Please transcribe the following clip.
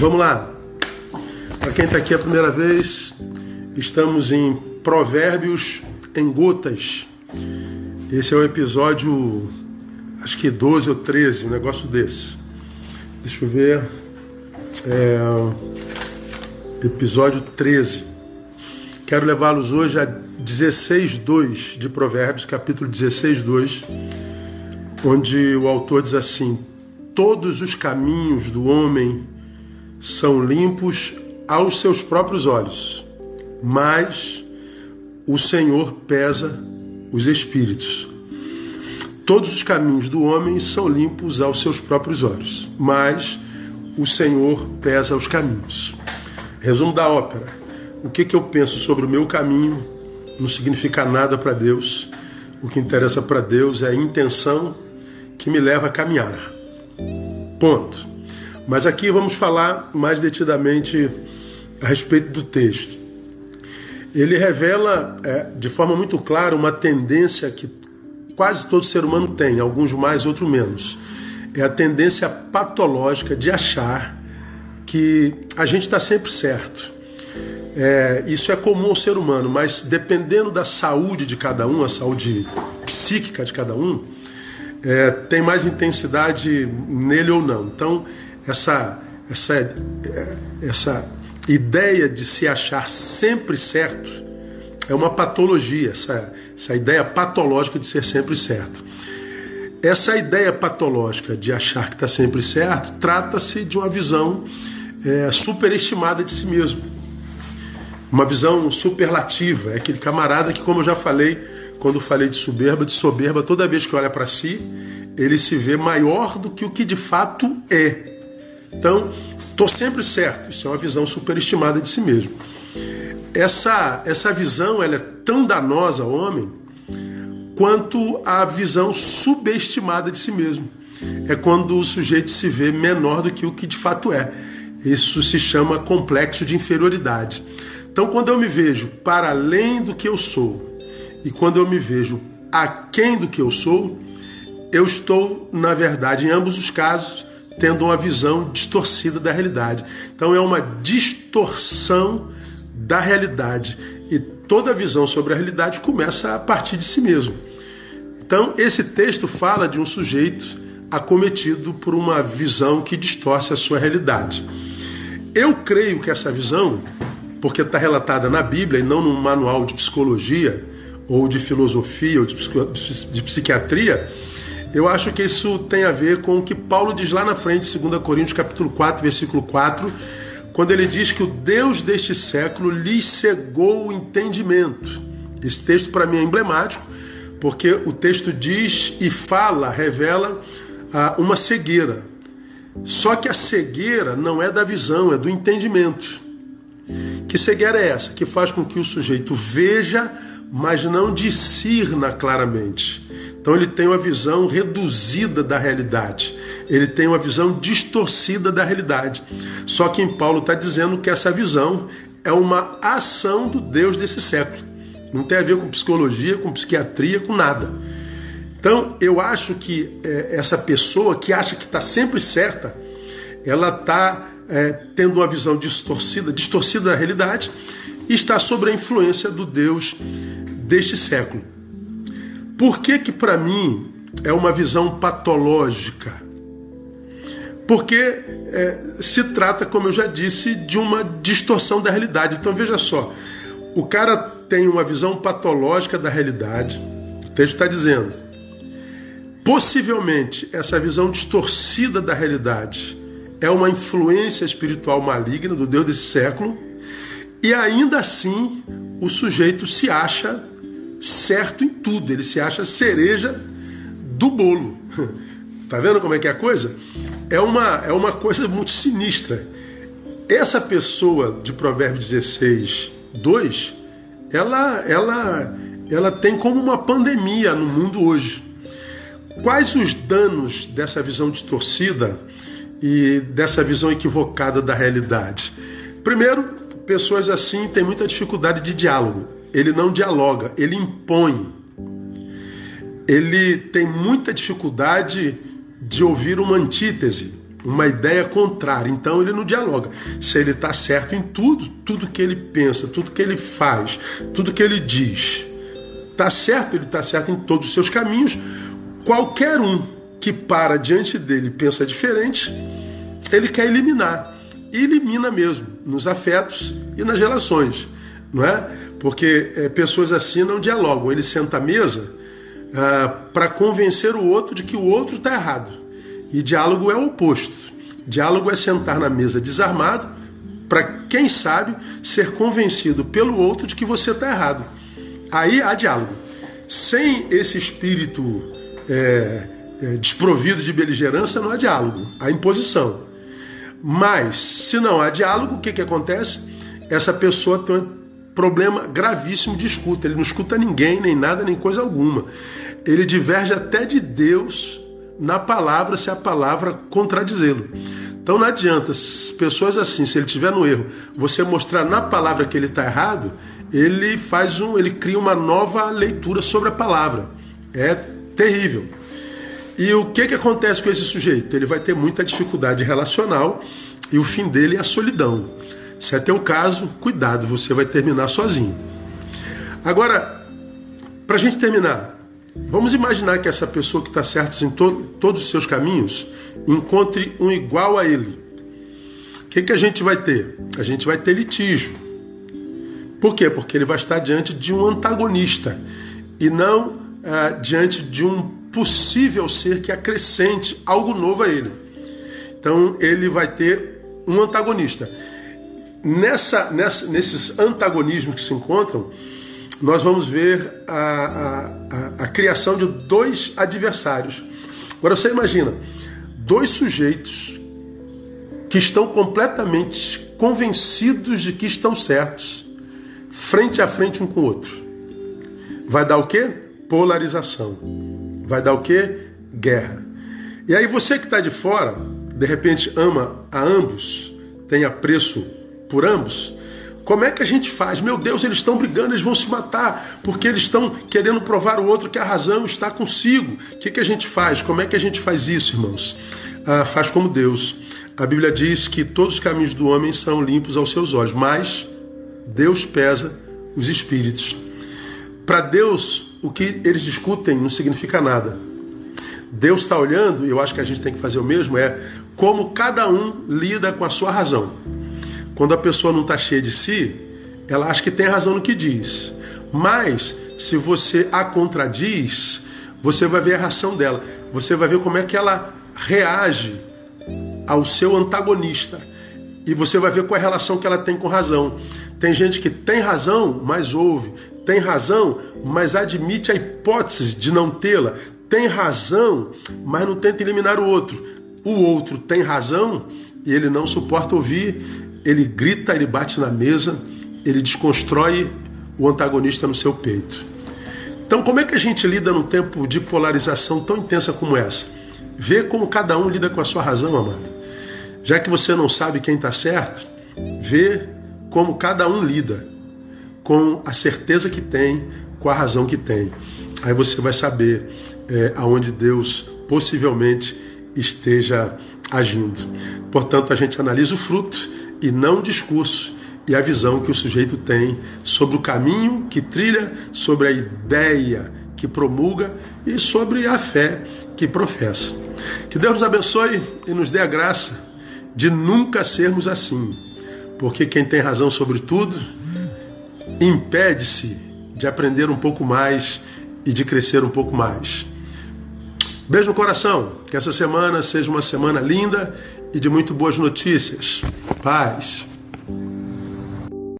Vamos lá. Para quem está aqui a primeira vez, estamos em Provérbios em Gotas. Esse é o episódio, acho que 12 ou 13, um negócio desse. Deixa eu ver. É, episódio 13. Quero levá-los hoje a 16.2 de Provérbios, capítulo 16.2, onde o autor diz assim: Todos os caminhos do homem são limpos aos seus próprios olhos, mas o Senhor pesa os espíritos. Todos os caminhos do homem são limpos aos seus próprios olhos, mas o Senhor pesa os caminhos. Resumo da ópera: o que, que eu penso sobre o meu caminho não significa nada para Deus. O que interessa para Deus é a intenção que me leva a caminhar. Ponto. Mas aqui vamos falar mais detidamente a respeito do texto. Ele revela é, de forma muito clara uma tendência que quase todo ser humano tem, alguns mais, outros menos. É a tendência patológica de achar que a gente está sempre certo. É, isso é comum ao ser humano, mas dependendo da saúde de cada um, a saúde psíquica de cada um, é, tem mais intensidade nele ou não. Então, essa, essa, essa ideia de se achar sempre certo é uma patologia, essa, essa ideia patológica de ser sempre certo. Essa ideia patológica de achar que está sempre certo trata-se de uma visão é, superestimada de si mesmo. Uma visão superlativa. É aquele camarada que, como eu já falei, quando falei de soberba, de soberba, toda vez que olha para si, ele se vê maior do que o que de fato é. Então, estou sempre certo. Isso é uma visão superestimada de si mesmo. Essa, essa visão ela é tão danosa ao homem quanto a visão subestimada de si mesmo. É quando o sujeito se vê menor do que o que de fato é. Isso se chama complexo de inferioridade. Então, quando eu me vejo para além do que eu sou e quando eu me vejo aquém do que eu sou, eu estou, na verdade, em ambos os casos, tendo uma visão distorcida da realidade. Então é uma distorção da realidade. E toda visão sobre a realidade começa a partir de si mesmo. Então, esse texto fala de um sujeito acometido por uma visão que distorce a sua realidade. Eu creio que essa visão, porque está relatada na Bíblia e não num manual de psicologia, ou de filosofia, ou de, psiquiatria, eu acho que isso tem a ver com o que Paulo diz lá na frente, 2 Coríntios capítulo 4, versículo 4, quando ele diz que o Deus deste século lhes cegou o entendimento. Esse texto para mim é emblemático, porque o texto diz e fala, revela ah, uma cegueira. Só que a cegueira não é da visão, é do entendimento. Que cegueira é essa? Que faz com que o sujeito veja, mas não discirna claramente. Então ele tem uma visão reduzida da realidade, ele tem uma visão distorcida da realidade. Só que em Paulo está dizendo que essa visão é uma ação do Deus desse século. Não tem a ver com psicologia, com psiquiatria, com nada. Então eu acho que é, essa pessoa que acha que está sempre certa, ela está é, tendo uma visão distorcida, distorcida da realidade e está sob a influência do Deus deste século. Por que que para mim é uma visão patológica? Porque é, se trata, como eu já disse, de uma distorção da realidade. Então veja só, o cara tem uma visão patológica da realidade. O texto está dizendo. Possivelmente essa visão distorcida da realidade é uma influência espiritual maligna do Deus desse século, e ainda assim o sujeito se acha certo em tudo, ele se acha cereja do bolo. Tá vendo como é que é a coisa? É uma, é uma coisa muito sinistra. Essa pessoa de Provérbios 16, 2, ela, ela, ela tem como uma pandemia no mundo hoje. Quais os danos dessa visão distorcida e dessa visão equivocada da realidade? Primeiro, pessoas assim têm muita dificuldade de diálogo ele não dialoga, ele impõe. Ele tem muita dificuldade de ouvir uma antítese. uma ideia contrária. Então ele não dialoga. Se ele está certo em tudo, tudo que ele pensa, tudo que ele faz, tudo que ele diz, está certo, ele está certo em todos os seus caminhos. Qualquer um que para diante dele e pensa diferente, ele quer eliminar. E elimina mesmo, nos afetos e nas relações, não é? Porque é, pessoas assim não dialogam. Ele senta à mesa ah, para convencer o outro de que o outro está errado. E diálogo é o oposto. Diálogo é sentar na mesa desarmado para, quem sabe, ser convencido pelo outro de que você está errado. Aí há diálogo. Sem esse espírito é, é, desprovido de beligerância, não há diálogo, há imposição. Mas, se não há diálogo, o que, que acontece? Essa pessoa tem problema gravíssimo de escuta. Ele não escuta ninguém, nem nada, nem coisa alguma. Ele diverge até de Deus na palavra se a palavra contradizê-lo. Então não adianta, pessoas assim, se ele estiver no erro, você mostrar na palavra que ele está errado, ele faz um, ele cria uma nova leitura sobre a palavra. É terrível. E o que, que acontece com esse sujeito? Ele vai ter muita dificuldade relacional e o fim dele é a solidão. Se é teu caso, cuidado, você vai terminar sozinho. Agora, para a gente terminar, Vamos imaginar que essa pessoa que está certa em to todos os seus caminhos encontre um igual a ele. O que, que a gente vai ter? A gente vai ter litígio. Por quê? Porque ele vai estar diante de um antagonista e não ah, diante de um possível ser que acrescente algo novo a ele. Então ele vai ter um antagonista. Nessa, nessa, nesses antagonismos que se encontram, nós vamos ver a, a, a, criação de dois adversários. Agora você imagina, dois sujeitos que estão completamente convencidos de que estão certos, frente a frente um com o outro. Vai dar o quê? Polarização. Vai dar o quê? Guerra. E aí você que está de fora, de repente ama a ambos, tem apreço por ambos, como é que a gente faz? Meu Deus, eles estão brigando, eles vão se matar, porque eles estão querendo provar o outro que a razão está consigo. O que, que a gente faz? Como é que a gente faz isso, irmãos? Ah, faz como Deus. A Bíblia diz que todos os caminhos do homem são limpos aos seus olhos, mas Deus pesa os espíritos. Para Deus, o que eles discutem não significa nada. Deus está olhando, e eu acho que a gente tem que fazer o mesmo, é como cada um lida com a sua razão. Quando a pessoa não está cheia de si, ela acha que tem razão no que diz. Mas, se você a contradiz, você vai ver a reação dela. Você vai ver como é que ela reage ao seu antagonista. E você vai ver qual é a relação que ela tem com razão. Tem gente que tem razão, mas ouve. Tem razão, mas admite a hipótese de não tê-la. Tem razão, mas não tenta eliminar o outro. O outro tem razão e ele não suporta ouvir ele grita, ele bate na mesa, ele desconstrói o antagonista no seu peito. Então, como é que a gente lida num tempo de polarização tão intensa como essa? Vê como cada um lida com a sua razão, amado. Já que você não sabe quem está certo, vê como cada um lida com a certeza que tem, com a razão que tem. Aí você vai saber é, aonde Deus possivelmente esteja agindo. Portanto, a gente analisa o fruto e não discurso e a visão que o sujeito tem sobre o caminho que trilha, sobre a ideia que promulga e sobre a fé que professa. Que Deus nos abençoe e nos dê a graça de nunca sermos assim, porque quem tem razão sobre tudo impede-se de aprender um pouco mais e de crescer um pouco mais. Beijo no coração, que essa semana seja uma semana linda e de muito boas notícias. Paz.